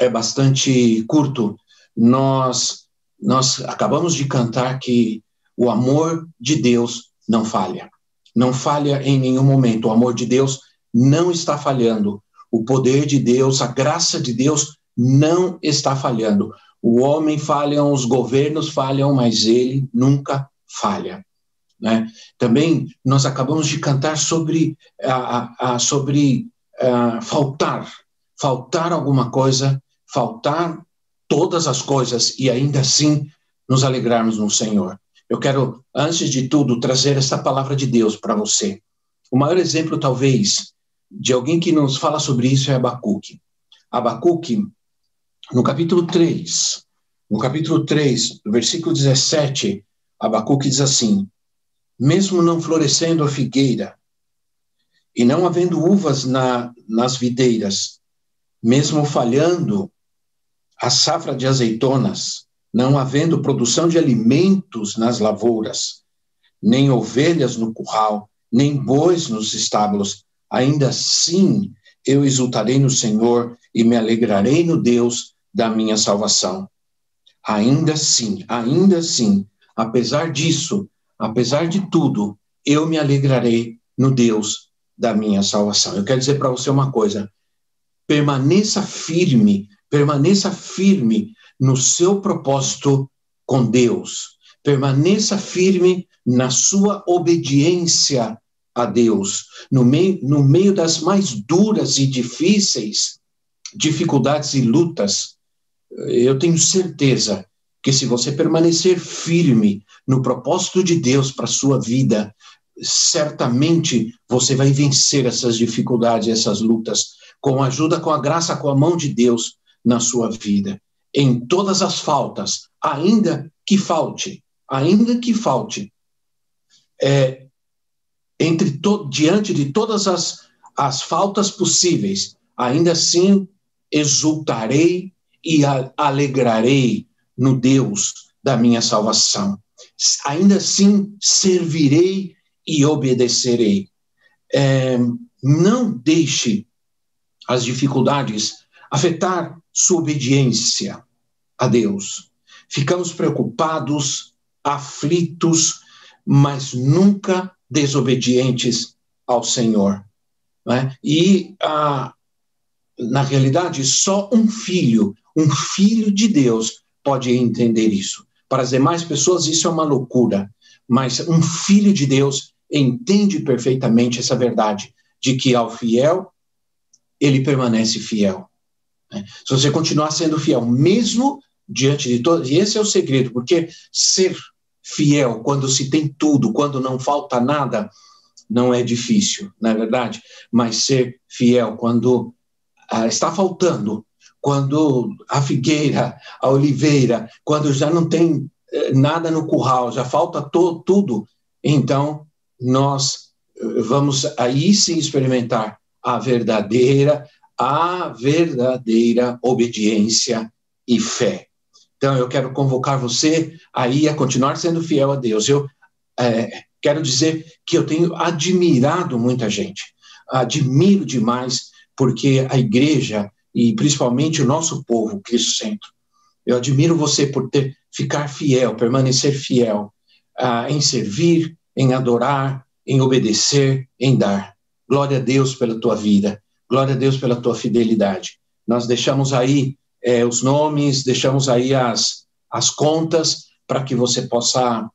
é bastante curto, nós, nós acabamos de cantar que o amor de Deus não falha. Não falha em nenhum momento. O amor de Deus não está falhando. O poder de Deus, a graça de Deus não está falhando. O homem falha, os governos falham, mas ele nunca falha. Né? Também nós acabamos de cantar sobre, a, a, a sobre a, faltar, faltar alguma coisa faltar todas as coisas e ainda assim nos alegrarmos no Senhor. Eu quero, antes de tudo, trazer essa palavra de Deus para você. O maior exemplo, talvez, de alguém que nos fala sobre isso é Abacuque. Abacuque, no capítulo 3, no capítulo 3, versículo 17, Abacuque diz assim: Mesmo não florescendo a figueira, e não havendo uvas na, nas videiras, mesmo falhando a safra de azeitonas, não havendo produção de alimentos nas lavouras, nem ovelhas no curral, nem bois nos estábulos, ainda assim eu exultarei no Senhor e me alegrarei no Deus da minha salvação. Ainda assim, ainda assim, apesar disso, apesar de tudo, eu me alegrarei no Deus da minha salvação. Eu quero dizer para você uma coisa: permaneça firme Permaneça firme no seu propósito com Deus. Permaneça firme na sua obediência a Deus. No meio, no meio das mais duras e difíceis dificuldades e lutas, eu tenho certeza que se você permanecer firme no propósito de Deus para sua vida, certamente você vai vencer essas dificuldades, essas lutas, com a ajuda, com a graça, com a mão de Deus na sua vida, em todas as faltas, ainda que falte, ainda que falte, é, entre to, diante de todas as, as faltas possíveis, ainda assim exultarei e a, alegrarei no Deus da minha salvação. Ainda assim servirei e obedecerei. É, não deixe as dificuldades afetar sua obediência a Deus. Ficamos preocupados, aflitos, mas nunca desobedientes ao Senhor. Né? E, ah, na realidade, só um filho, um filho de Deus, pode entender isso. Para as demais pessoas, isso é uma loucura, mas um filho de Deus entende perfeitamente essa verdade de que ao fiel, ele permanece fiel. Né? Se você continuar sendo fiel, mesmo diante de todos, e esse é o segredo, porque ser fiel quando se tem tudo, quando não falta nada, não é difícil, não é verdade? Mas ser fiel quando ah, está faltando, quando a figueira, a oliveira, quando já não tem eh, nada no curral, já falta to, tudo, então nós eh, vamos aí sim experimentar a verdadeira a verdadeira obediência e fé. Então, eu quero convocar você aí a continuar sendo fiel a Deus. Eu é, quero dizer que eu tenho admirado muita gente, admiro demais, porque a igreja e principalmente o nosso povo, Cristo Centro, eu admiro você por ter ficar fiel, permanecer fiel uh, em servir, em adorar, em obedecer, em dar. Glória a Deus pela tua vida. Glória a Deus pela tua fidelidade. Nós deixamos aí é, os nomes, deixamos aí as, as contas para que você possa,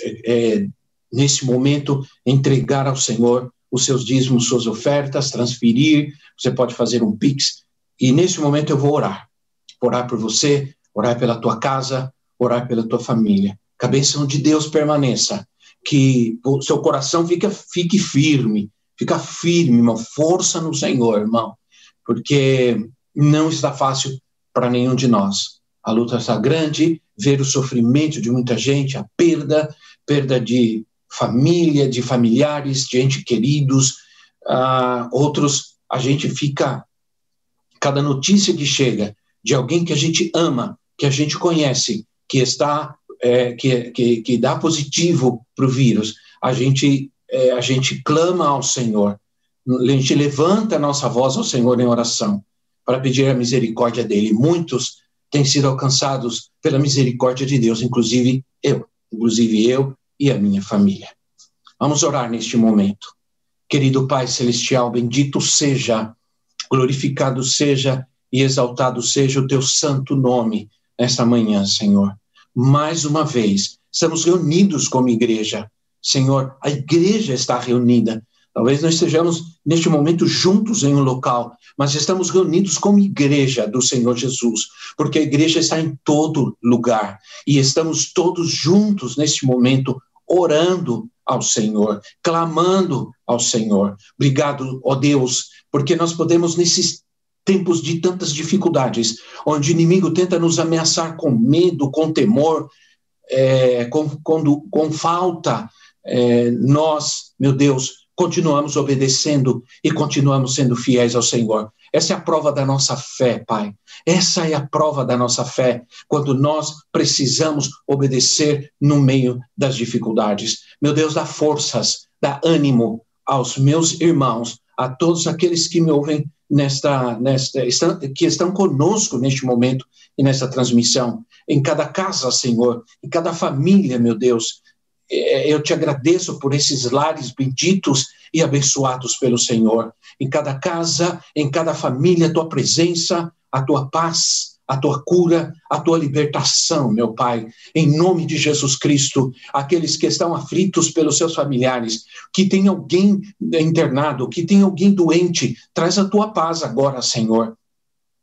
é, é, nesse momento, entregar ao Senhor os seus dízimos, suas ofertas, transferir. Você pode fazer um Pix. E nesse momento eu vou orar. Orar por você, orar pela tua casa, orar pela tua família. Que a bênção de Deus permaneça. Que o seu coração fique, fique firme Fica firme, irmão. Força no Senhor, irmão. Porque não está fácil para nenhum de nós. A luta está grande, ver o sofrimento de muita gente, a perda, perda de família, de familiares, de entes queridos, uh, outros, a gente fica, cada notícia que chega de alguém que a gente ama, que a gente conhece, que está, é, que, que, que dá positivo para o vírus, a gente, é, a gente clama ao Senhor, a gente levanta a nossa voz ao Senhor em oração para pedir a misericórdia dele. Muitos têm sido alcançados pela misericórdia de Deus, inclusive eu, inclusive eu e a minha família. Vamos orar neste momento. Querido Pai Celestial, bendito seja, glorificado seja e exaltado seja o teu santo nome nesta manhã, Senhor. Mais uma vez, estamos reunidos como igreja. Senhor, a igreja está reunida Talvez não estejamos neste momento juntos em um local, mas estamos reunidos como igreja do Senhor Jesus, porque a igreja está em todo lugar e estamos todos juntos neste momento orando ao Senhor, clamando ao Senhor. Obrigado, ó Deus, porque nós podemos nesses tempos de tantas dificuldades, onde o inimigo tenta nos ameaçar com medo, com temor, é, com, com, com falta, é, nós, meu Deus, continuamos obedecendo e continuamos sendo fiéis ao Senhor. Essa é a prova da nossa fé, Pai. Essa é a prova da nossa fé, quando nós precisamos obedecer no meio das dificuldades. Meu Deus, dá forças, dá ânimo aos meus irmãos, a todos aqueles que me ouvem nesta, nesta que estão conosco neste momento e nesta transmissão, em cada casa, Senhor, em cada família, meu Deus, eu te agradeço por esses lares benditos e abençoados pelo Senhor. Em cada casa, em cada família, a tua presença, a tua paz, a tua cura, a tua libertação, meu Pai, em nome de Jesus Cristo. Aqueles que estão aflitos pelos seus familiares, que tem alguém internado, que tem alguém doente, traz a tua paz agora, Senhor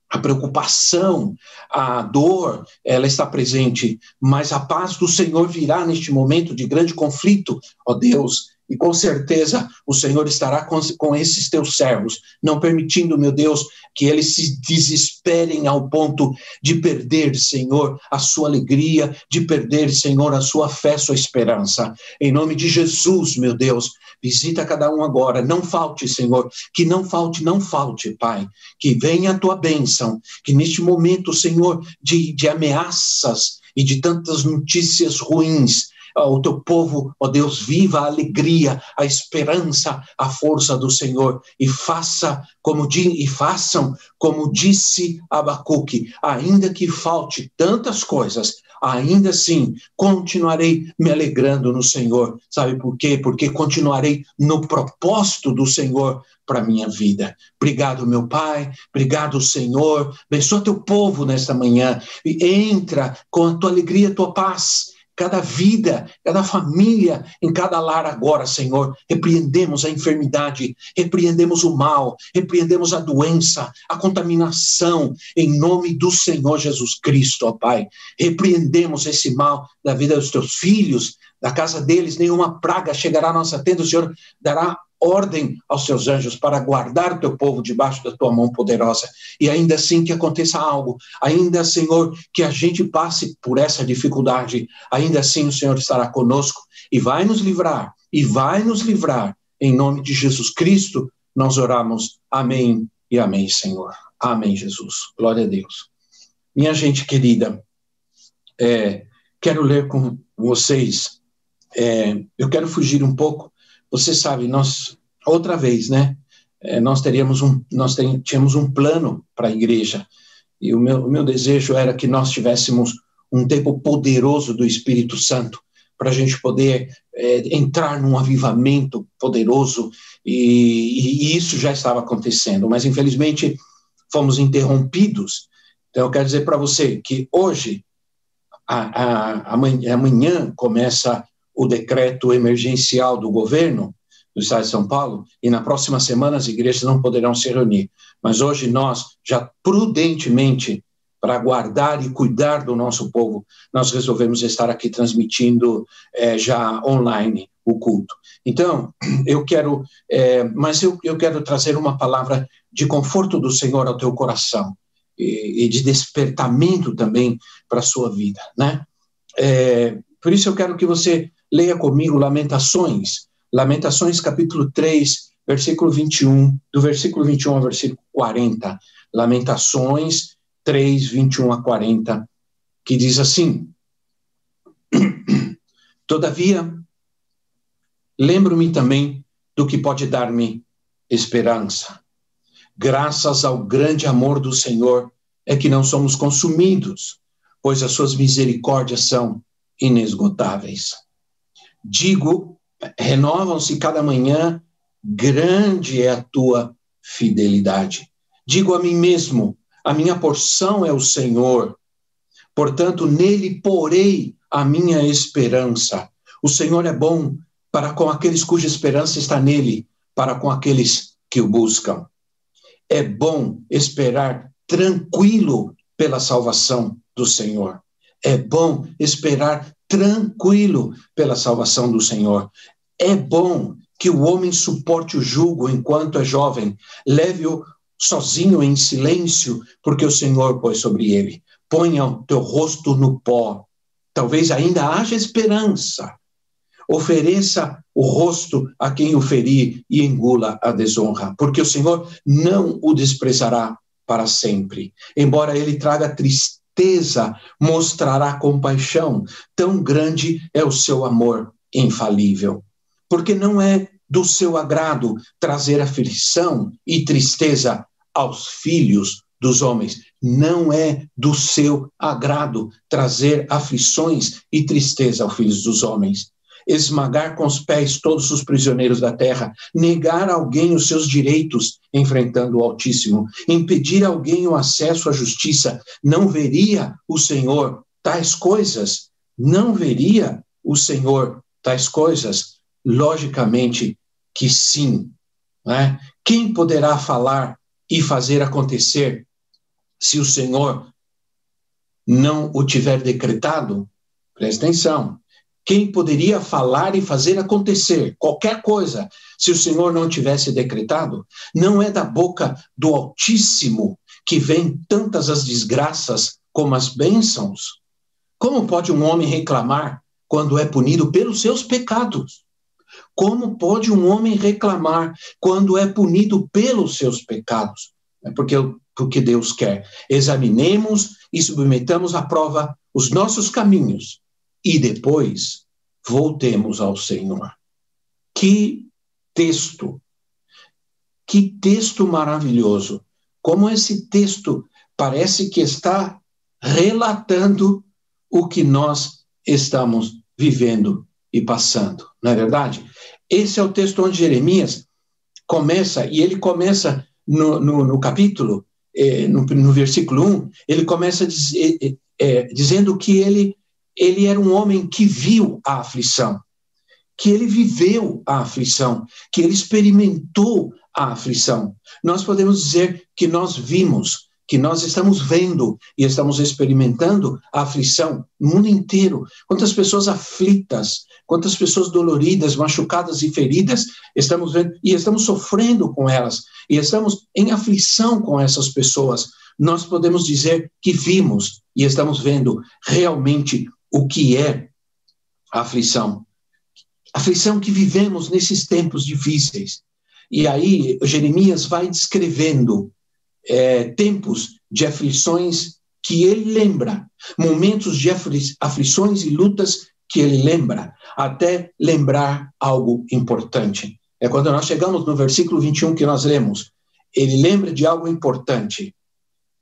a preocupação, a dor, ela está presente, mas a paz do Senhor virá neste momento de grande conflito, ó Deus, e com certeza o Senhor estará com, com esses teus servos, não permitindo, meu Deus, que eles se desesperem ao ponto de perder, Senhor, a sua alegria, de perder, Senhor, a sua fé, sua esperança. Em nome de Jesus, meu Deus, visita cada um agora. Não falte, Senhor, que não falte, não falte, Pai. Que venha a tua bênção, que neste momento, Senhor, de, de ameaças e de tantas notícias ruins, o teu povo, ó Deus, viva a alegria, a esperança, a força do Senhor e faça como e façam como disse Abacuque, ainda que falte tantas coisas, ainda assim continuarei me alegrando no Senhor. Sabe por quê? Porque continuarei no propósito do Senhor para minha vida. Obrigado, meu Pai. Obrigado, Senhor. Abençoa teu povo nesta manhã e entra com a tua alegria, a tua paz cada vida, cada família, em cada lar agora, Senhor. Repreendemos a enfermidade, repreendemos o mal, repreendemos a doença, a contaminação, em nome do Senhor Jesus Cristo, ó Pai. Repreendemos esse mal da vida dos teus filhos, da casa deles, nenhuma praga chegará à nossa tenda, o Senhor dará ordem aos seus anjos para guardar o teu povo debaixo da tua mão poderosa. E ainda assim que aconteça algo, ainda, Senhor, que a gente passe por essa dificuldade, ainda assim o Senhor estará conosco e vai nos livrar, e vai nos livrar. Em nome de Jesus Cristo, nós oramos. Amém e amém, Senhor. Amém, Jesus. Glória a Deus. Minha gente querida, é, quero ler com vocês. É, eu quero fugir um pouco você sabe, nós, outra vez, né? É, nós teríamos um, nós tínhamos um plano para a igreja, e o meu, o meu desejo era que nós tivéssemos um tempo poderoso do Espírito Santo, para a gente poder é, entrar num avivamento poderoso, e, e, isso já estava acontecendo, mas infelizmente fomos interrompidos. Então, eu quero dizer para você que hoje, a, a, amanhã, amanhã começa o decreto emergencial do governo do Estado de São Paulo, e na próxima semana as igrejas não poderão se reunir. Mas hoje nós, já prudentemente, para guardar e cuidar do nosso povo, nós resolvemos estar aqui transmitindo é, já online o culto. Então, eu quero, é, mas eu, eu quero trazer uma palavra de conforto do Senhor ao teu coração. e, e de despertamento também para a sua vida, né? É, por isso eu quero que você leia comigo Lamentações, Lamentações capítulo 3, versículo 21, do versículo 21 ao versículo 40. Lamentações 3, 21 a 40, que diz assim: Todavia, lembro-me também do que pode dar-me esperança. Graças ao grande amor do Senhor é que não somos consumidos, pois as suas misericórdias são inesgotáveis. Digo, renovam-se cada manhã, grande é a tua fidelidade. Digo a mim mesmo, a minha porção é o Senhor, portanto, nele porei a minha esperança. O Senhor é bom para com aqueles cuja esperança está nele, para com aqueles que o buscam. É bom esperar tranquilo pela salvação do Senhor. É bom esperar tranquilo pela salvação do Senhor. É bom que o homem suporte o jugo enquanto é jovem, leve-o sozinho em silêncio, porque o Senhor pôs sobre ele. Ponha o teu rosto no pó. Talvez ainda haja esperança. Ofereça o rosto a quem o ferir e engula a desonra, porque o Senhor não o desprezará para sempre. Embora ele traga tristeza, mostrará compaixão. Tão grande é o seu amor infalível. Porque não é do seu agrado trazer aflição e tristeza aos filhos dos homens. Não é do seu agrado trazer aflições e tristeza aos filhos dos homens. Esmagar com os pés todos os prisioneiros da terra, negar a alguém os seus direitos, enfrentando o Altíssimo, impedir a alguém o acesso à justiça, não veria o Senhor tais coisas? Não veria o Senhor tais coisas? Logicamente que sim. Né? Quem poderá falar e fazer acontecer se o Senhor não o tiver decretado? Presta atenção. Quem poderia falar e fazer acontecer qualquer coisa se o Senhor não tivesse decretado? Não é da boca do Altíssimo que vem tantas as desgraças como as bênçãos. Como pode um homem reclamar quando é punido pelos seus pecados? Como pode um homem reclamar quando é punido pelos seus pecados? É porque o que Deus quer. Examinemos e submetamos à prova os nossos caminhos e depois voltemos ao Senhor. Que texto! Que texto maravilhoso! Como esse texto parece que está relatando o que nós estamos vivendo e passando, não é verdade? Esse é o texto onde Jeremias começa, e ele começa no, no, no capítulo, eh, no, no, versículo 1, ele começa diz, eh, eh, dizendo que ele, ele era um homem que viu a aflição, que ele viveu a aflição, que ele experimentou a aflição. Nós podemos dizer que nós vimos que nós estamos vendo e estamos experimentando a aflição no mundo inteiro. Quantas pessoas aflitas, quantas pessoas doloridas, machucadas e feridas estamos vendo e estamos sofrendo com elas e estamos em aflição com essas pessoas. Nós podemos dizer que vimos e estamos vendo realmente o que é a aflição. Aflição que vivemos nesses tempos difíceis. E aí Jeremias vai descrevendo é, tempos de aflições que ele lembra, momentos de aflições e lutas que ele lembra, até lembrar algo importante. É quando nós chegamos no versículo 21 que nós lemos. Ele lembra de algo importante.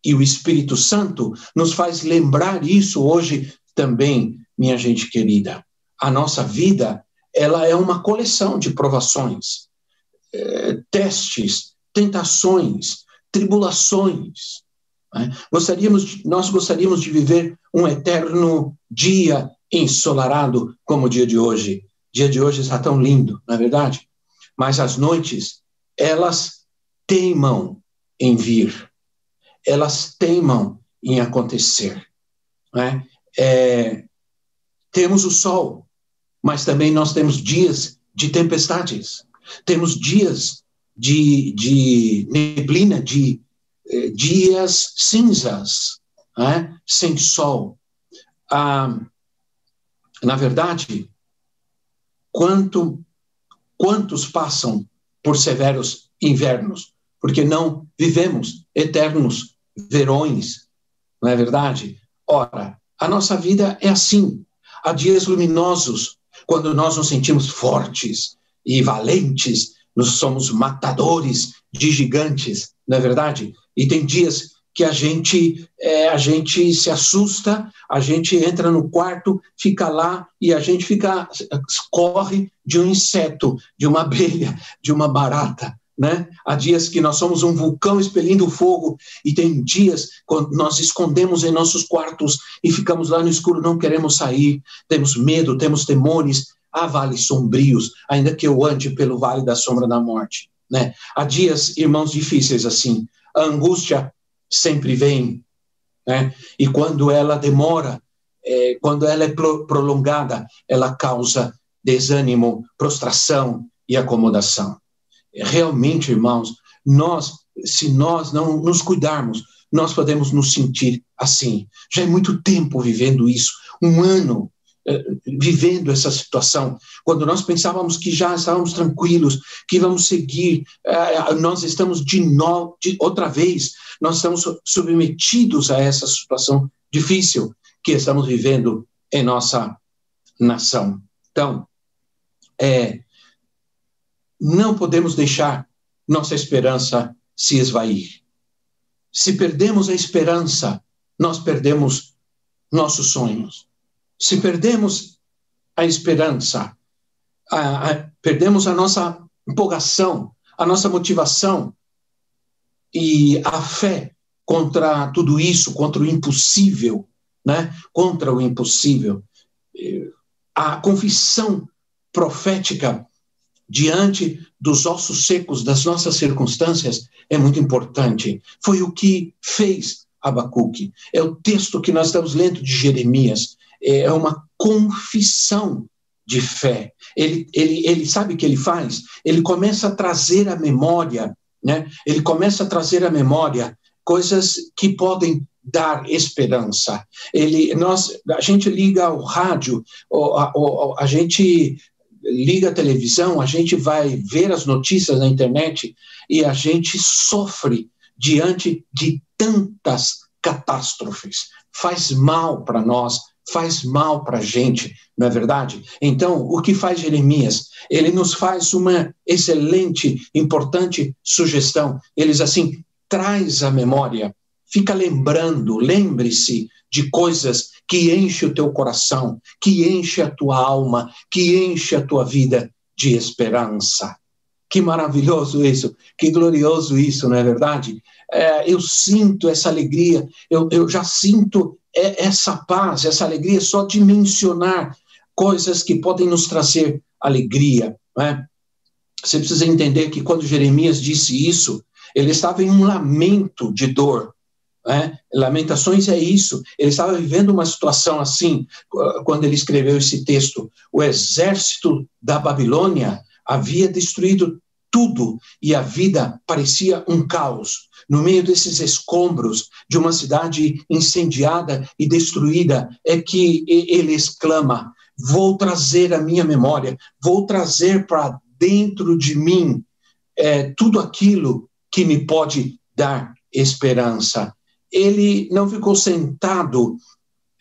E o Espírito Santo nos faz lembrar isso hoje também, minha gente querida. A nossa vida, ela é uma coleção de provações, é, testes, tentações, tribulações. Né? Gostaríamos, nós gostaríamos de viver um eterno dia ensolarado como o dia de hoje. O dia de hoje está tão lindo, não é verdade? Mas as noites, elas teimam em vir, elas teimam em acontecer. Né? É, temos o sol, mas também nós temos dias de tempestades, temos dias de, de neblina, de eh, dias cinzas, né? sem sol. Ah, na verdade, quanto, quantos passam por severos invernos? Porque não vivemos eternos verões, não é verdade? Ora, a nossa vida é assim. Há dias luminosos, quando nós nos sentimos fortes e valentes, nós somos matadores de gigantes, não é verdade? E tem dias que a gente é, a gente se assusta, a gente entra no quarto, fica lá e a gente fica corre de um inseto, de uma abelha, de uma barata, né? Há dias que nós somos um vulcão expelindo fogo e tem dias quando nós escondemos em nossos quartos e ficamos lá no escuro, não queremos sair, temos medo, temos temores. Há vales sombrios, ainda que eu ande pelo vale da sombra da morte, né? Há dias, irmãos, difíceis assim. A angústia sempre vem, né? E quando ela demora, é, quando ela é prolongada, ela causa desânimo, prostração e acomodação realmente, irmãos, nós, se nós não nos cuidarmos, nós podemos nos sentir assim. Já é muito tempo vivendo isso, um ano eh, vivendo essa situação. Quando nós pensávamos que já estávamos tranquilos, que íamos seguir, eh, nós estamos de, novo, de outra vez, nós estamos submetidos a essa situação difícil que estamos vivendo em nossa nação. Então, é, não podemos deixar nossa esperança se esvair. Se perdemos a esperança, nós perdemos nossos sonhos. Se perdemos a esperança, a, a, perdemos a nossa empolgação, a nossa motivação e a fé contra tudo isso, contra o impossível, né? Contra o impossível. A confissão profética diante dos ossos secos das nossas circunstâncias é muito importante. Foi o que fez Abacuque. É o texto que nós estamos lendo de Jeremias. É uma confissão de fé. Ele, ele, ele sabe o que ele faz? Ele começa a trazer à memória, né? Ele começa a trazer à memória coisas que podem dar esperança. Ele, nós, a gente liga o rádio, a, a gente liga a televisão, a gente vai ver as notícias na internet e a gente sofre diante de tantas catástrofes. Faz mal para nós, faz mal para a gente, não é verdade? Então, o que faz Jeremias? Ele nos faz uma excelente, importante sugestão. Eles assim, traz a memória, fica lembrando, lembre-se de coisas que enche o teu coração, que enche a tua alma, que enche a tua vida de esperança. Que maravilhoso isso, que glorioso isso, não é verdade? É, eu sinto essa alegria, eu, eu já sinto essa paz, essa alegria só de mencionar coisas que podem nos trazer alegria. Não é? Você precisa entender que quando Jeremias disse isso, ele estava em um lamento de dor, né? Lamentações é isso. Ele estava vivendo uma situação assim, quando ele escreveu esse texto. O exército da Babilônia havia destruído tudo e a vida parecia um caos. No meio desses escombros de uma cidade incendiada e destruída, é que ele exclama: Vou trazer a minha memória, vou trazer para dentro de mim é, tudo aquilo que me pode dar esperança ele não ficou sentado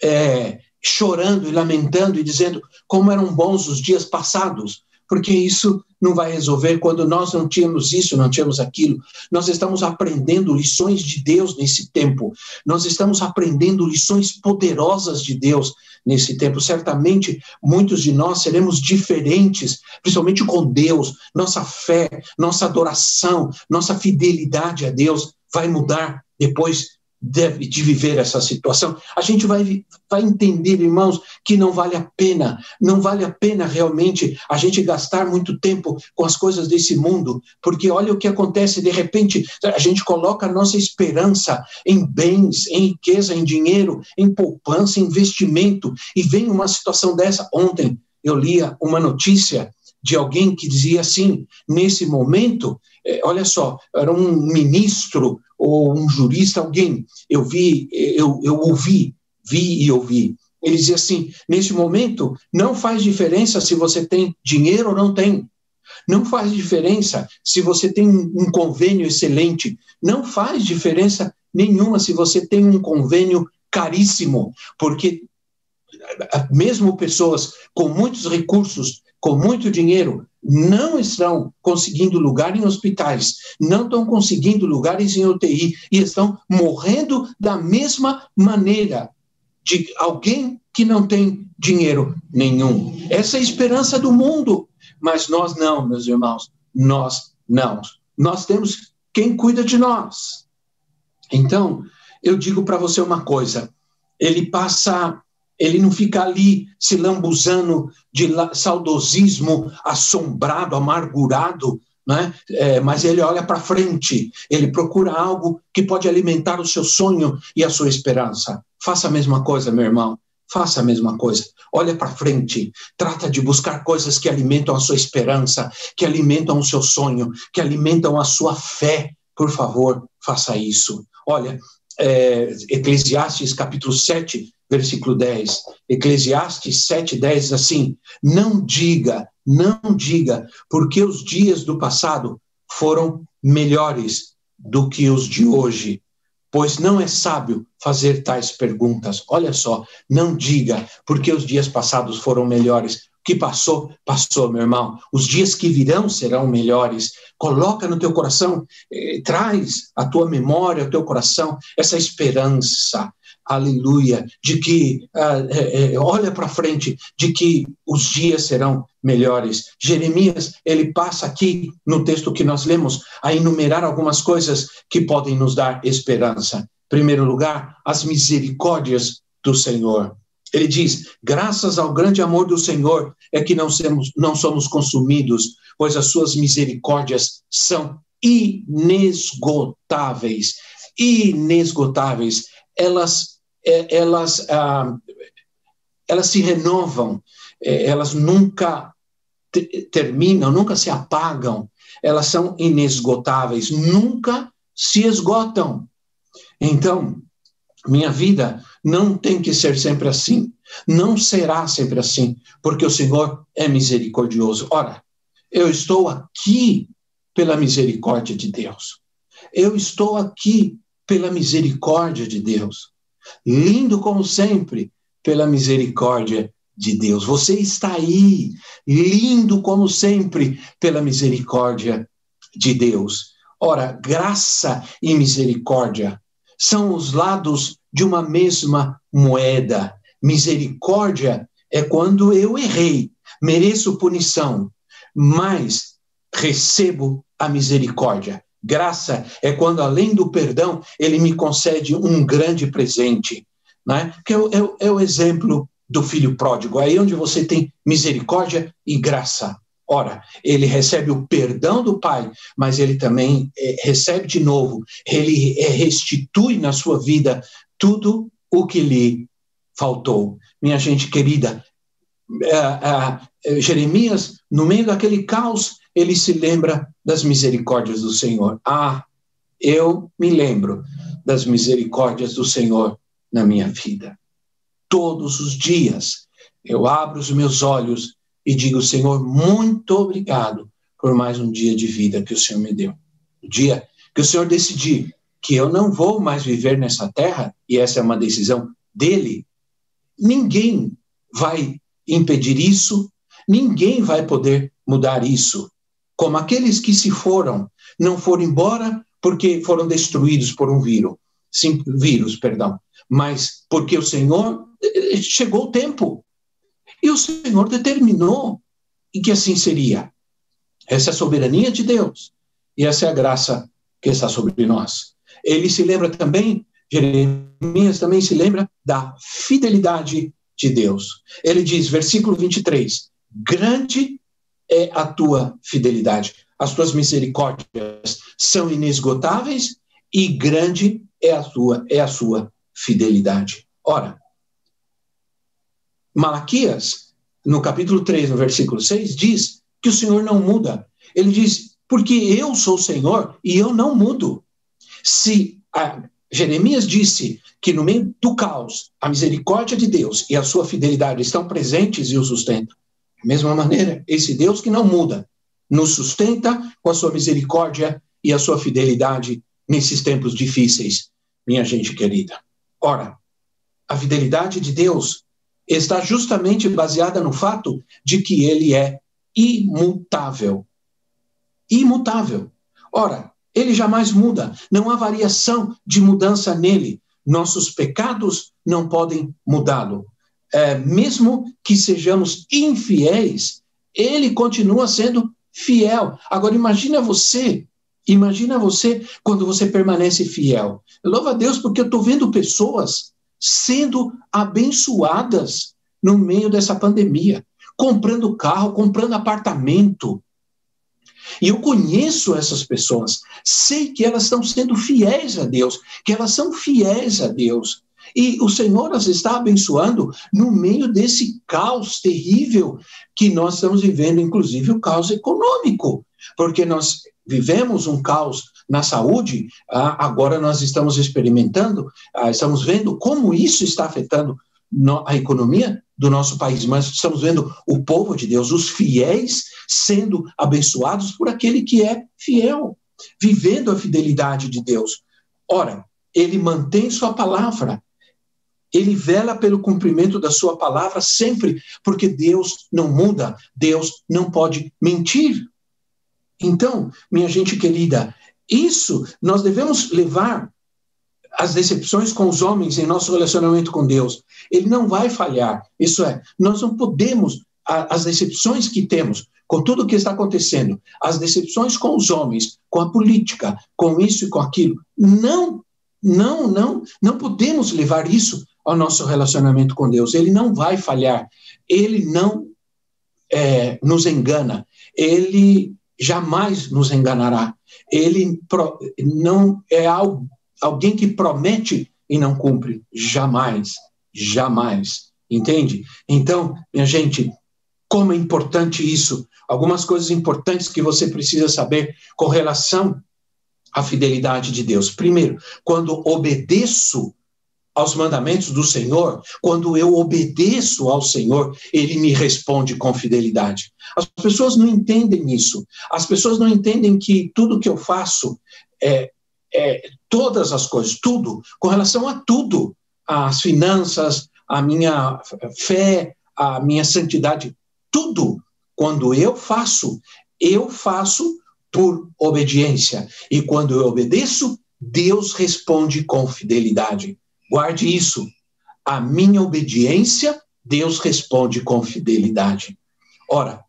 é, chorando e lamentando e dizendo como eram bons os dias passados, porque isso não vai resolver quando nós não tínhamos isso, não tínhamos aquilo. Nós estamos aprendendo lições de Deus nesse tempo. Nós estamos aprendendo lições poderosas de Deus nesse tempo. Certamente muitos de nós seremos diferentes, principalmente com Deus. Nossa fé, nossa adoração, nossa fidelidade a Deus vai mudar depois de, de viver essa situação, a gente vai, vai entender, irmãos, que não vale a pena, não vale a pena realmente a gente gastar muito tempo com as coisas desse mundo, porque olha o que acontece, de repente a gente coloca a nossa esperança em bens, em riqueza, em dinheiro, em poupança, em investimento, e vem uma situação dessa. Ontem eu lia uma notícia de alguém que dizia assim: nesse momento, olha só, era um ministro ou um jurista, alguém, eu vi, eu, eu ouvi, vi e ouvi. Ele dizia assim: nesse momento, não faz diferença se você tem dinheiro ou não tem. Não faz diferença se você tem um convênio excelente. Não faz diferença nenhuma se você tem um convênio caríssimo, porque mesmo pessoas com muitos recursos, com muito dinheiro, não estão conseguindo lugar em hospitais, não estão conseguindo lugares em UTI e estão morrendo da mesma maneira de alguém que não tem dinheiro nenhum. Essa é a esperança do mundo, mas nós não, meus irmãos, nós não. Nós temos quem cuida de nós. Então, eu digo para você uma coisa: ele passa ele não fica ali se lambuzando de saudosismo, assombrado, amargurado, né? É, mas ele olha para frente, ele procura algo que pode alimentar o seu sonho e a sua esperança. Faça a mesma coisa, meu irmão. Faça a mesma coisa. Olha para frente. Trata de buscar coisas que alimentam a sua esperança, que alimentam o seu sonho, que alimentam a sua fé. Por favor, faça isso. Olha, é, Eclesiastes capítulo 7, versículo 10. Eclesiastes 7, 10 diz assim: Não diga, não diga, porque os dias do passado foram melhores do que os de hoje, pois não é sábio fazer tais perguntas. Olha só, não diga, porque os dias passados foram melhores. O que passou, passou, meu irmão. Os dias que virão serão melhores. Coloca no teu coração, eh, traz a tua memória, o teu coração, essa esperança, aleluia, de que, uh, é, olha para frente, de que os dias serão melhores. Jeremias, ele passa aqui no texto que nós lemos a enumerar algumas coisas que podem nos dar esperança. Em primeiro lugar, as misericórdias do Senhor. Ele diz: graças ao grande amor do Senhor é que não somos, não somos consumidos, pois as suas misericórdias são inesgotáveis. Inesgotáveis. Elas é, elas, ah, elas se renovam, é, elas nunca terminam, nunca se apagam, elas são inesgotáveis, nunca se esgotam. Então, minha vida não tem que ser sempre assim, não será sempre assim, porque o Senhor é misericordioso. Ora, eu estou aqui pela misericórdia de Deus. Eu estou aqui pela misericórdia de Deus lindo como sempre, pela misericórdia de Deus. Você está aí, lindo como sempre, pela misericórdia de Deus. Ora, graça e misericórdia são os lados de uma mesma moeda. Misericórdia é quando eu errei, mereço punição, mas recebo a misericórdia. Graça é quando, além do perdão, ele me concede um grande presente, né? que é o, é, é o exemplo do filho pródigo, aí onde você tem misericórdia e graça. Ora, ele recebe o perdão do Pai, mas ele também é, recebe de novo, ele é, restitui na sua vida tudo o que lhe faltou. Minha gente querida, é, é, Jeremias, no meio daquele caos, ele se lembra das misericórdias do Senhor. Ah, eu me lembro das misericórdias do Senhor na minha vida. Todos os dias eu abro os meus olhos e digo, Senhor, muito obrigado por mais um dia de vida que o Senhor me deu. O dia que o Senhor decidir que eu não vou mais viver nessa terra, e essa é uma decisão dele, ninguém vai impedir isso, ninguém vai poder mudar isso como aqueles que se foram, não foram embora porque foram destruídos por um vírus, sim, vírus, perdão, mas porque o Senhor eh, chegou o tempo e o Senhor determinou que assim seria. Essa é a soberania de Deus e essa é a graça que está sobre nós. Ele se lembra também, Jeremias também se lembra da fidelidade de Deus. Ele diz, versículo 23, grande é a tua fidelidade. As tuas misericórdias são inesgotáveis e grande é a tua é a sua fidelidade. Ora, Malaquias, no capítulo 3, no versículo 6, diz que o Senhor não muda. Ele diz: porque eu sou o Senhor e eu não mudo. Se Jeremias disse que no meio do caos, a misericórdia de Deus e a sua fidelidade estão presentes e o sustentam. Da mesma maneira, esse Deus que não muda, nos sustenta com a sua misericórdia e a sua fidelidade nesses tempos difíceis, minha gente querida. Ora, a fidelidade de Deus está justamente baseada no fato de que ele é imutável. Imutável. Ora, ele jamais muda, não há variação de mudança nele. Nossos pecados não podem mudá-lo. É, mesmo que sejamos infiéis, ele continua sendo fiel. Agora imagina você, imagina você quando você permanece fiel. Louva a Deus porque eu estou vendo pessoas sendo abençoadas no meio dessa pandemia, comprando carro, comprando apartamento. E eu conheço essas pessoas, sei que elas estão sendo fiéis a Deus, que elas são fiéis a Deus. E o Senhor as está abençoando no meio desse caos terrível que nós estamos vivendo, inclusive o caos econômico, porque nós vivemos um caos na saúde, ah, agora nós estamos experimentando, ah, estamos vendo como isso está afetando a economia do nosso país, mas estamos vendo o povo de Deus, os fiéis, sendo abençoados por aquele que é fiel, vivendo a fidelidade de Deus. Ora, ele mantém sua palavra, ele vela pelo cumprimento da sua palavra sempre, porque Deus não muda, Deus não pode mentir. Então, minha gente querida, isso nós devemos levar as decepções com os homens em nosso relacionamento com Deus. Ele não vai falhar. Isso é, nós não podemos, as decepções que temos com tudo o que está acontecendo, as decepções com os homens, com a política, com isso e com aquilo, não, não, não, não podemos levar isso ao nosso relacionamento com Deus. Ele não vai falhar. Ele não é, nos engana. Ele jamais nos enganará. Ele não é alguém que promete e não cumpre. Jamais, jamais. Entende? Então, minha gente, como é importante isso. Algumas coisas importantes que você precisa saber com relação à fidelidade de Deus. Primeiro, quando obedeço aos mandamentos do Senhor, quando eu obedeço ao Senhor, ele me responde com fidelidade. As pessoas não entendem isso. As pessoas não entendem que tudo que eu faço é, é todas as coisas, tudo, com relação a tudo, as finanças, a minha fé, a minha santidade, tudo, quando eu faço, eu faço por obediência. E quando eu obedeço, Deus responde com fidelidade. Guarde isso. A minha obediência, Deus responde com fidelidade. Ora,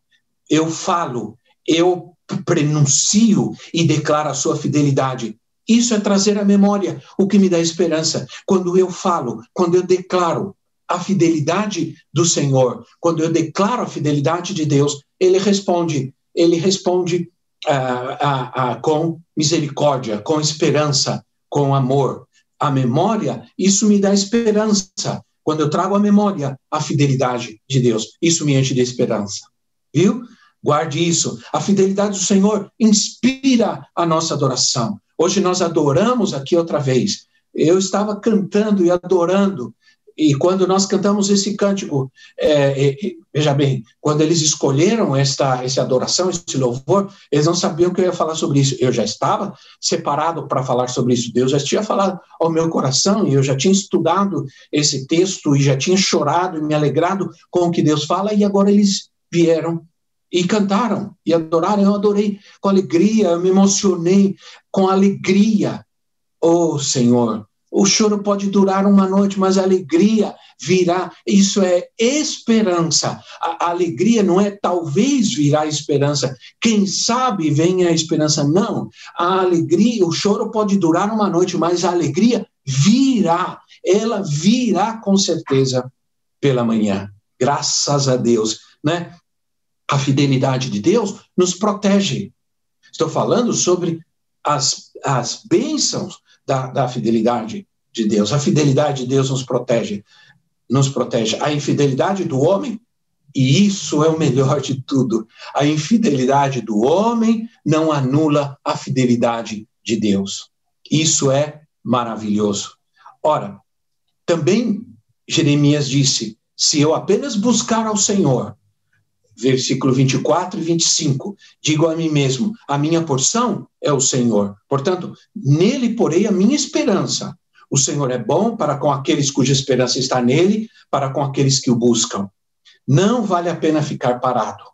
eu falo, eu pronuncio e declaro a sua fidelidade. Isso é trazer à memória o que me dá esperança. Quando eu falo, quando eu declaro a fidelidade do Senhor, quando eu declaro a fidelidade de Deus, ele responde, ele responde ah, ah, ah, com misericórdia, com esperança, com amor a memória, isso me dá esperança. Quando eu trago à memória a fidelidade de Deus, isso me enche de esperança. Viu? Guarde isso. A fidelidade do Senhor inspira a nossa adoração. Hoje nós adoramos aqui outra vez. Eu estava cantando e adorando e quando nós cantamos esse cântico, é, veja bem, quando eles escolheram esta, essa adoração, esse louvor, eles não sabiam que eu ia falar sobre isso. Eu já estava separado para falar sobre isso. Deus já tinha falado ao meu coração e eu já tinha estudado esse texto e já tinha chorado e me alegrado com o que Deus fala. E agora eles vieram e cantaram e adoraram. Eu adorei com alegria, eu me emocionei com alegria. Oh Senhor, o choro pode durar uma noite, mas a alegria virá. Isso é esperança. A, alegria não é talvez virá esperança. Quem sabe venha a esperança. Não. A alegria, o choro pode durar uma noite, mas a alegria virá. Ela virá com certeza pela manhã. Graças a Deus, né? A fidelidade de Deus nos protege. Estou falando sobre as, as bênçãos da, da fidelidade de Deus. A fidelidade de Deus nos protege, nos protege. A infidelidade do homem E isso é o melhor de tudo. A infidelidade do homem não anula a fidelidade de Deus. Isso é maravilhoso. Ora, também Jeremias disse: se eu apenas buscar ao Senhor, versículo 24 e 25, digo a mim mesmo: a minha porção é o Senhor. Portanto, nele porei a minha esperança. O Senhor é bom para com aqueles cuja esperança está nele, para com aqueles que o buscam. Não vale a pena ficar parado.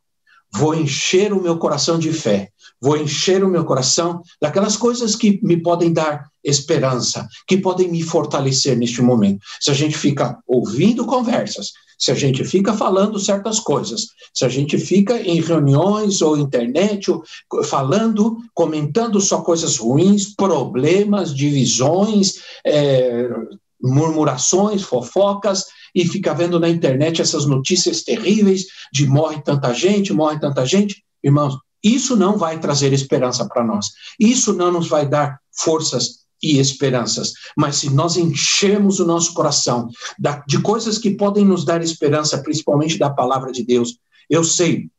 Vou encher o meu coração de fé, vou encher o meu coração daquelas coisas que me podem dar esperança, que podem me fortalecer neste momento. Se a gente fica ouvindo conversas, se a gente fica falando certas coisas, se a gente fica em reuniões ou internet falando, comentando só coisas ruins, problemas, divisões, é, murmurações, fofocas, e fica vendo na internet essas notícias terríveis de morre tanta gente, morre tanta gente. Irmãos, isso não vai trazer esperança para nós. Isso não nos vai dar forças e esperanças. Mas se nós enchermos o nosso coração de coisas que podem nos dar esperança, principalmente da palavra de Deus, eu sei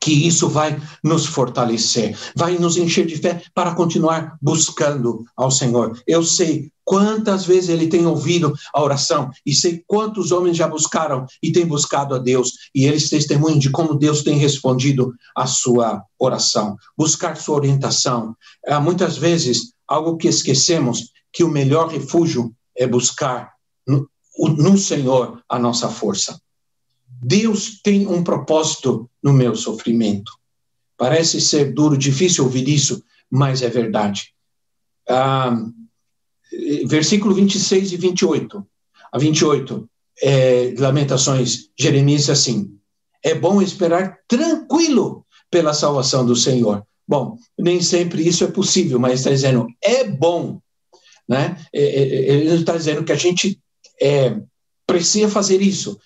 que isso vai nos fortalecer, vai nos encher de fé para continuar buscando ao Senhor. Eu sei quantas vezes ele tem ouvido a oração e sei quantos homens já buscaram e têm buscado a Deus e eles testemunham de como Deus tem respondido a sua oração. Buscar sua orientação. É, muitas vezes, algo que esquecemos, que o melhor refúgio é buscar no, no Senhor a nossa força. Deus tem um propósito no meu sofrimento. Parece ser duro, difícil ouvir isso, mas é verdade. Ah, versículo 26 e 28. A 28, é, Lamentações, Jeremias assim: É bom esperar tranquilo pela salvação do Senhor. Bom, nem sempre isso é possível, mas está dizendo, é bom. Né? É, é, é, ele está dizendo que a gente é, precisa fazer isso,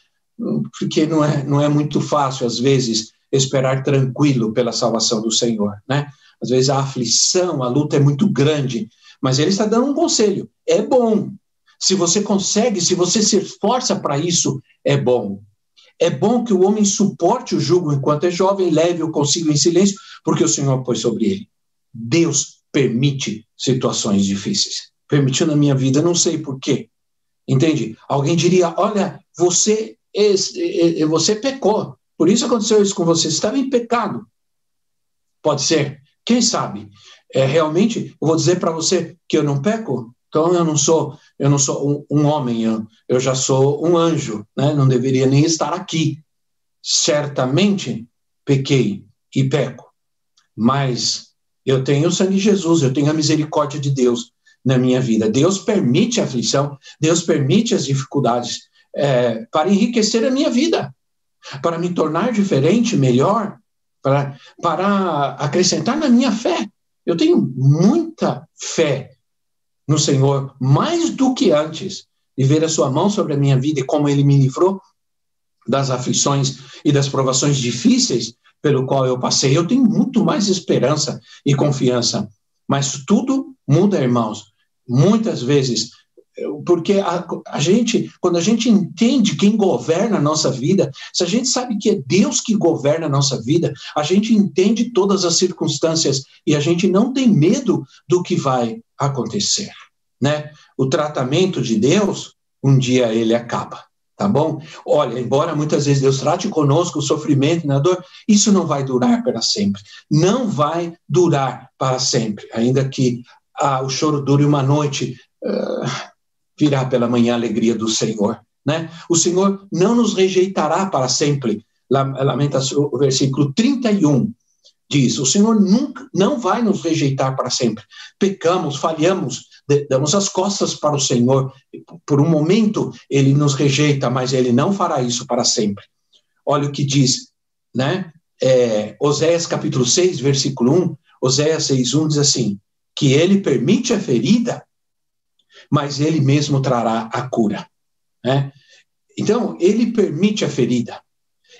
porque não é, não é muito fácil, às vezes, esperar tranquilo pela salvação do Senhor, né? Às vezes a aflição, a luta é muito grande, mas ele está dando um conselho, é bom. Se você consegue, se você se esforça para isso, é bom. É bom que o homem suporte o jugo enquanto é jovem, leve-o consigo em silêncio, porque o Senhor pôs sobre ele. Deus permite situações difíceis. Permitiu na minha vida, não sei por quê. Entende? Alguém diria: olha, você você pecou. Por isso aconteceu isso com você. Você estava em pecado. Pode ser. Quem sabe? É, realmente, eu vou dizer para você que eu não peco. Então eu não sou, eu não sou um, um homem. Eu, eu, já sou um anjo, né? Não deveria nem estar aqui. Certamente pequei e peco, mas eu tenho o sangue de Jesus. Eu tenho a misericórdia de Deus na minha vida. Deus permite a aflição. Deus permite as dificuldades é, para enriquecer a minha vida, para me tornar diferente, melhor, para, para acrescentar na minha fé. Eu tenho muita fé no Senhor, mais do que antes, de ver a sua mão sobre a minha vida e como ele me livrou das aflições e das provações difíceis pelo qual eu passei. Eu tenho muito mais esperança e confiança. Mas tudo muda, irmãos. Muitas vezes porque a, a, gente, quando a gente entende quem governa a nossa vida, se a gente sabe que é Deus que governa a nossa vida, a gente entende todas as circunstâncias e a gente não tem medo do que vai acontecer, né? O tratamento de Deus, um dia ele acaba, tá bom? Olha, embora muitas vezes Deus trate conosco o sofrimento e a dor, isso não vai durar para sempre, não vai durar para sempre, ainda que ah, o choro dure uma noite. Uh, virá pela manhã a alegria do Senhor. Né? O Senhor não nos rejeitará para sempre. Lamentação, o versículo 31 diz: O Senhor nunca, não vai nos rejeitar para sempre. Pecamos, falhamos, damos as costas para o Senhor. Por um momento ele nos rejeita, mas ele não fará isso para sempre. Olha o que diz, né? É, Oséias capítulo 6, versículo 1, Oséias 6, 1 diz assim: que ele permite a ferida mas ele mesmo trará a cura. Né? Então, ele permite a ferida.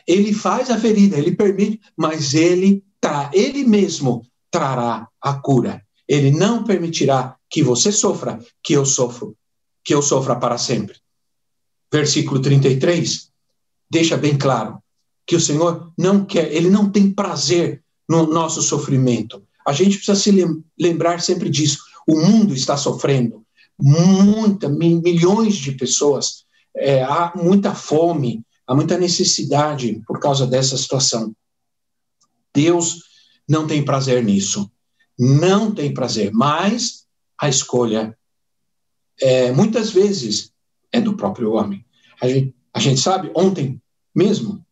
Ele faz a ferida, ele permite, mas ele, tá, ele mesmo trará a cura. Ele não permitirá que você sofra, que eu sofro, que eu sofra para sempre. Versículo 33 deixa bem claro: que o Senhor não quer, ele não tem prazer no nosso sofrimento. A gente precisa se lembrar sempre disso. O mundo está sofrendo, muita, milhões de pessoas, é, há muita fome, há muita necessidade por causa dessa situação. Deus não tem prazer nisso, não tem prazer, mas a escolha, é, muitas vezes, é do próprio homem. A gente, a gente sabe, ontem mesmo,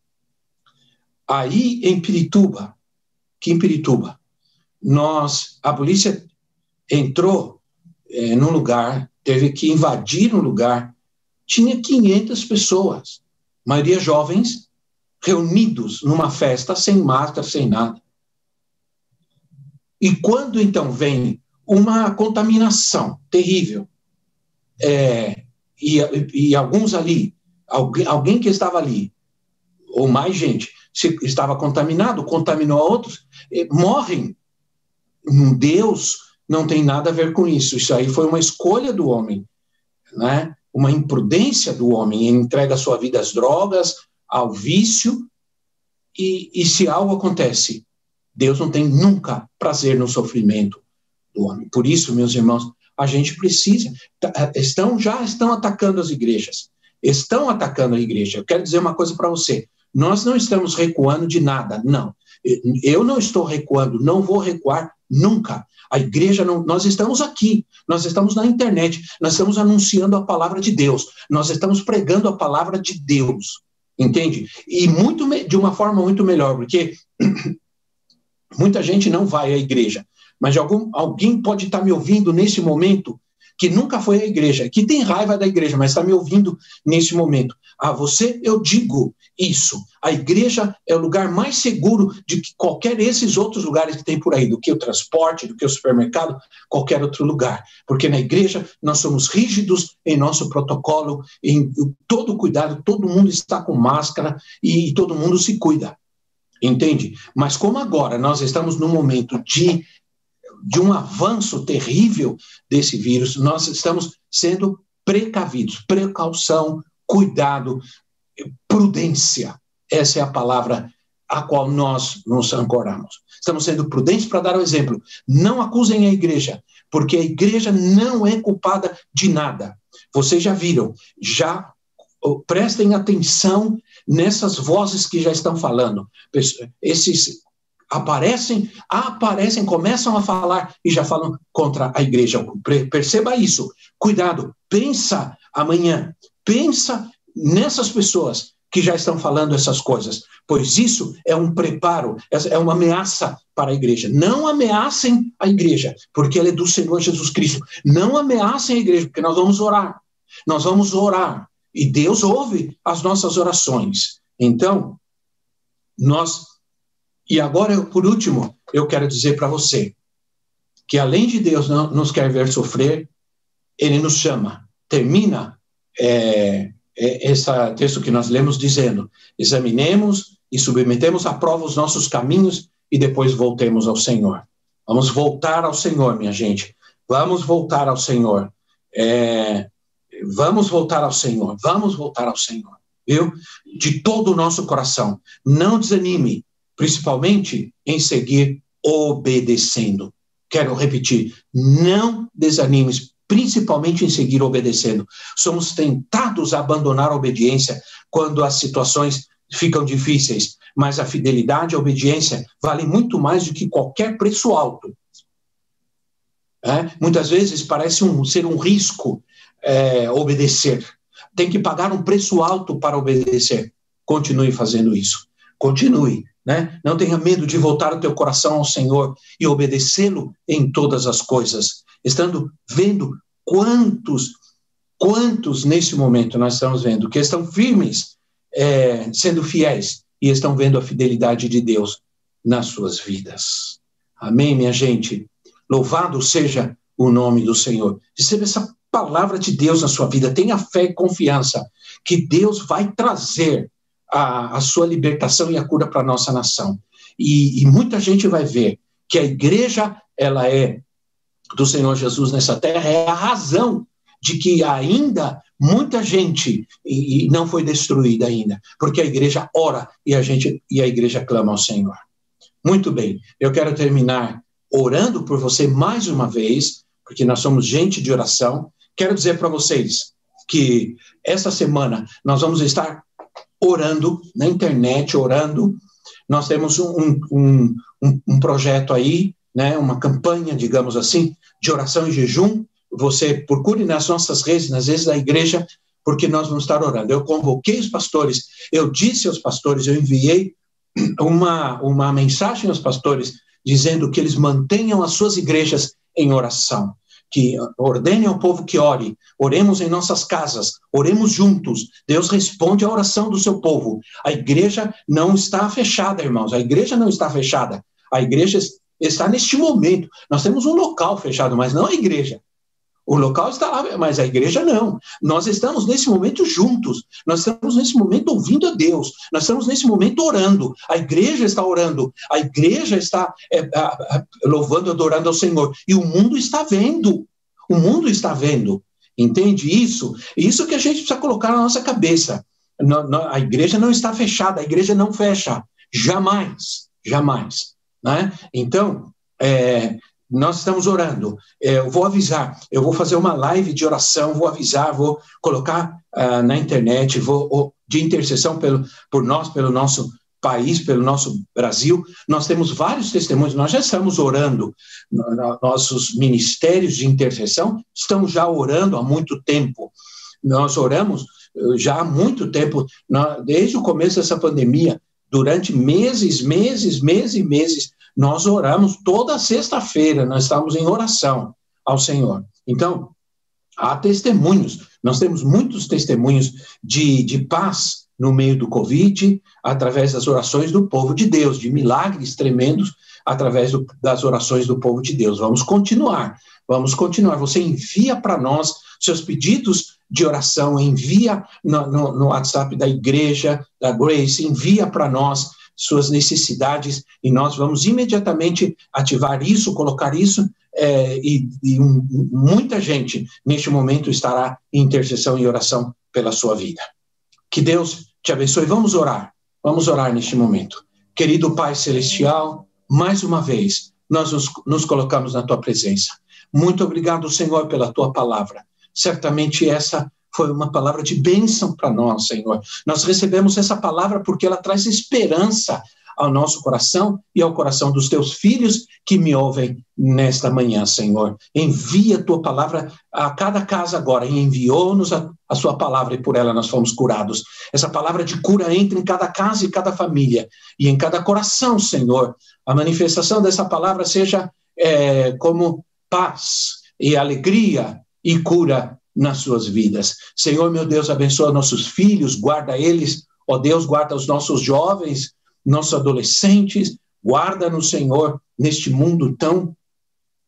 aí em Pirituba, que em Pirituba, nós, a polícia entrou é, num lugar, teve que invadir um lugar, tinha 500 pessoas, maioria jovens, reunidos numa festa, sem máscara, sem nada. E quando então vem uma contaminação terrível, é, e, e, alguns ali, alguém, alguém que estava ali, ou mais gente, se estava contaminado, contaminou a outros, morrem. Deus não tem nada a ver com isso. Isso aí foi uma escolha do homem, né? uma imprudência do homem, ele entrega sua vida às drogas, ao vício, e, e se algo acontece, Deus não tem nunca prazer no sofrimento do homem. Por isso, meus irmãos, a gente precisa. Tá, estão já estão atacando as igrejas. Estão atacando a igreja. Eu quero dizer uma coisa para você. Nós não estamos recuando de nada, não. Eu não estou recuando, não vou recuar nunca. A igreja não, nós estamos aqui, nós estamos na internet, nós estamos anunciando a palavra de Deus, nós estamos pregando a palavra de Deus, entende? E muito de uma forma muito melhor, porque muita gente não vai à igreja, mas algum, alguém pode estar me ouvindo nesse momento que nunca foi à igreja, que tem raiva da igreja, mas está me ouvindo nesse momento. A você eu digo isso. A igreja é o lugar mais seguro de que qualquer esses outros lugares que tem por aí, do que o transporte, do que o supermercado, qualquer outro lugar. Porque na igreja nós somos rígidos em nosso protocolo, em todo cuidado, todo mundo está com máscara e todo mundo se cuida. Entende? Mas como agora nós estamos num momento de de um avanço terrível desse vírus, nós estamos sendo precavidos, precaução, cuidado, prudência. Essa é a palavra a qual nós nos ancoramos. Estamos sendo prudentes para dar o um exemplo. Não acusem a igreja, porque a igreja não é culpada de nada. Vocês já viram, já prestem atenção nessas vozes que já estão falando. Esses aparecem, aparecem, começam a falar e já falam contra a igreja. Perceba isso. Cuidado, pensa amanhã, pensa nessas pessoas que já estão falando essas coisas, pois isso é um preparo, é uma ameaça para a igreja. Não ameacem a igreja, porque ela é do Senhor Jesus Cristo. Não ameacem a igreja, porque nós vamos orar. Nós vamos orar e Deus ouve as nossas orações. Então, nós e agora, por último, eu quero dizer para você que além de Deus não nos quer ver sofrer, Ele nos chama. Termina é, é, esse texto que nós lemos dizendo: examinemos e submetemos à prova os nossos caminhos e depois voltemos ao Senhor. Vamos voltar ao Senhor, minha gente. Vamos voltar ao Senhor. É, vamos voltar ao Senhor. Vamos voltar ao Senhor. Viu? De todo o nosso coração. Não desanime principalmente em seguir obedecendo. Quero repetir, não desanimes, principalmente em seguir obedecendo. Somos tentados a abandonar a obediência quando as situações ficam difíceis, mas a fidelidade e a obediência valem muito mais do que qualquer preço alto. É? Muitas vezes parece um, ser um risco é, obedecer. Tem que pagar um preço alto para obedecer. Continue fazendo isso. Continue né? Não tenha medo de voltar o teu coração ao Senhor e obedecê-lo em todas as coisas, estando vendo quantos, quantos nesse momento nós estamos vendo que estão firmes, é, sendo fiéis e estão vendo a fidelidade de Deus nas suas vidas. Amém, minha gente? Louvado seja o nome do Senhor. Receba essa palavra de Deus na sua vida. Tenha fé e confiança que Deus vai trazer a, a sua libertação e a cura para a nossa nação. E, e muita gente vai ver que a igreja, ela é do Senhor Jesus nessa terra, é a razão de que ainda muita gente e, e não foi destruída ainda, porque a igreja ora e a gente e a igreja clama ao Senhor. Muito bem, eu quero terminar orando por você mais uma vez, porque nós somos gente de oração. Quero dizer para vocês que essa semana nós vamos estar orando na internet, orando. Nós temos um, um, um, um projeto aí, né, uma campanha, digamos assim, de oração e jejum. Você procure nas nossas redes, nas redes da igreja, porque nós vamos estar orando. Eu convoquei os pastores, eu disse aos pastores, eu enviei uma, uma mensagem aos pastores dizendo que eles mantenham as suas igrejas em oração, que ordenem ao povo que ore, oremos em nossas casas, oremos juntos. Deus responde à oração do seu povo. A igreja não está fechada, irmãos, a igreja não está fechada. A igreja está neste momento. Nós temos um local fechado, mas não a igreja. O local está mas a igreja não. Nós estamos nesse momento juntos. Nós estamos nesse momento ouvindo a Deus. Nós estamos nesse momento orando. A igreja está orando. A igreja está é, louvando, adorando ao Senhor. E o mundo está vendo. O mundo está vendo. Entende isso? Isso que a gente precisa colocar na nossa cabeça. A igreja não está fechada. A igreja não fecha. Jamais. Jamais. Né? Então, é, nós estamos orando. É, eu vou avisar, eu vou fazer uma live de oração, vou avisar, vou colocar uh, na internet, vou de intercessão pelo, por nós, pelo nosso país, pelo nosso Brasil. Nós temos vários testemunhos, nós já estamos orando, nossos ministérios de intercessão estamos já orando há muito tempo. Nós oramos eh, já há muito tempo, desde o começo dessa pandemia, durante meses, meses, meses e meses, nós oramos toda sexta-feira, nós estamos em oração ao Senhor. Então, há testemunhos, nós temos muitos testemunhos de, de paz no meio do Covid, através das orações do povo de Deus, de milagres tremendos através do, das orações do povo de Deus. Vamos continuar, vamos continuar. Você envia para nós seus pedidos de oração, envia no, no, no WhatsApp da igreja, da Grace, envia para nós suas necessidades, e nós vamos imediatamente ativar isso, colocar isso, é, e, e um, muita gente neste momento estará em intercessão e oração pela sua vida. Que Deus te abençoe. Vamos orar, vamos orar neste momento. Querido Pai Celestial, mais uma vez, nós nos, nos colocamos na tua presença. Muito obrigado, Senhor, pela tua palavra. Certamente essa foi uma palavra de bênção para nós, Senhor. Nós recebemos essa palavra porque ela traz esperança ao nosso coração e ao coração dos teus filhos que me ouvem nesta manhã, Senhor. Envia a tua palavra a cada casa agora e enviou-nos a, a, sua palavra e por ela nós fomos curados. Essa palavra de cura entra em cada casa e cada família e em cada coração, Senhor. A manifestação dessa palavra seja é, como paz e alegria e cura nas suas vidas. Senhor, meu Deus, abençoa nossos filhos, guarda eles, ó Deus, guarda os nossos jovens, nossos adolescentes, guarda-nos, Senhor, neste mundo tão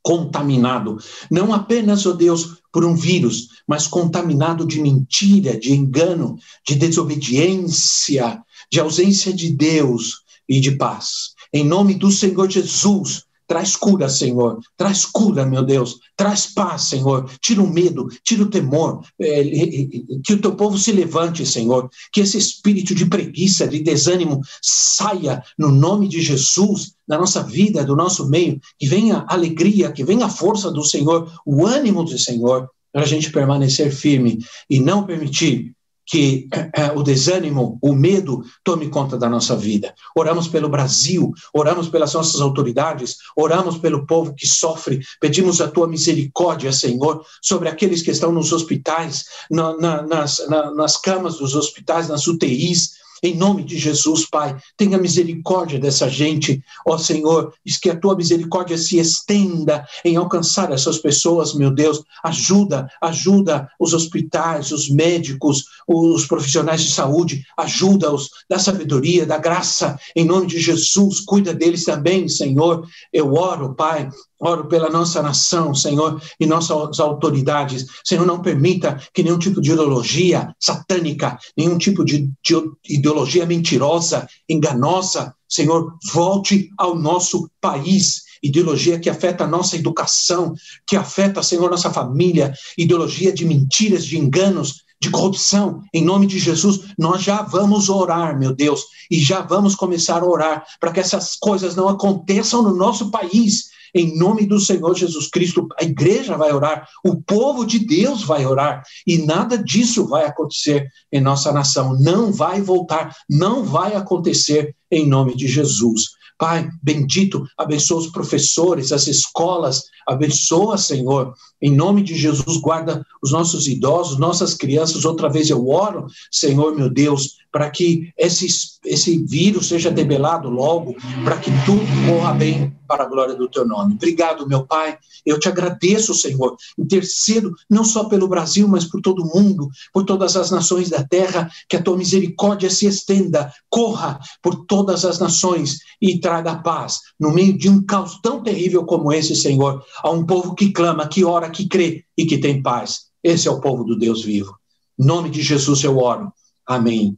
contaminado, não apenas, ó Deus, por um vírus, mas contaminado de mentira, de engano, de desobediência, de ausência de Deus e de paz. Em nome do Senhor Jesus, Traz cura, Senhor. Traz cura, meu Deus. Traz paz, Senhor. Tira o medo, tira o temor. É, que o teu povo se levante, Senhor. Que esse espírito de preguiça, de desânimo, saia no nome de Jesus na nossa vida, do nosso meio. Que venha alegria, que venha a força do Senhor, o ânimo do Senhor, para a gente permanecer firme e não permitir que é, o desânimo, o medo tome conta da nossa vida. Oramos pelo Brasil, oramos pelas nossas autoridades, oramos pelo povo que sofre, pedimos a tua misericórdia, Senhor, sobre aqueles que estão nos hospitais, na, na, nas, na, nas camas dos hospitais, nas UTIs, em nome de Jesus, Pai, tenha misericórdia dessa gente, ó Senhor, diz que a tua misericórdia se estenda em alcançar essas pessoas, meu Deus. Ajuda, ajuda os hospitais, os médicos, os profissionais de saúde, ajuda-os da sabedoria, da graça, em nome de Jesus. Cuida deles também, Senhor. Eu oro, Pai, Oro pela nossa nação, Senhor, e nossas autoridades. Senhor, não permita que nenhum tipo de ideologia satânica, nenhum tipo de, de ideologia mentirosa, enganosa, Senhor, volte ao nosso país ideologia que afeta a nossa educação, que afeta, Senhor, nossa família, ideologia de mentiras, de enganos, de corrupção. Em nome de Jesus, nós já vamos orar, meu Deus, e já vamos começar a orar para que essas coisas não aconteçam no nosso país. Em nome do Senhor Jesus Cristo, a igreja vai orar, o povo de Deus vai orar, e nada disso vai acontecer em nossa nação. Não vai voltar, não vai acontecer em nome de Jesus. Pai, bendito, abençoa os professores, as escolas, abençoa, Senhor. Em nome de Jesus, guarda os nossos idosos, nossas crianças. Outra vez eu oro, Senhor meu Deus, para que esse, esse vírus seja debelado logo, para que tudo corra bem para a glória do teu nome. Obrigado, meu Pai. Eu te agradeço, Senhor. Intercedo não só pelo Brasil, mas por todo o mundo, por todas as nações da terra, que a tua misericórdia se estenda, corra por todas as nações e traga paz no meio de um caos tão terrível como esse, Senhor, a um povo que clama, que ora, que crê e que tem paz. Esse é o povo do Deus vivo. Em nome de Jesus eu oro. Amém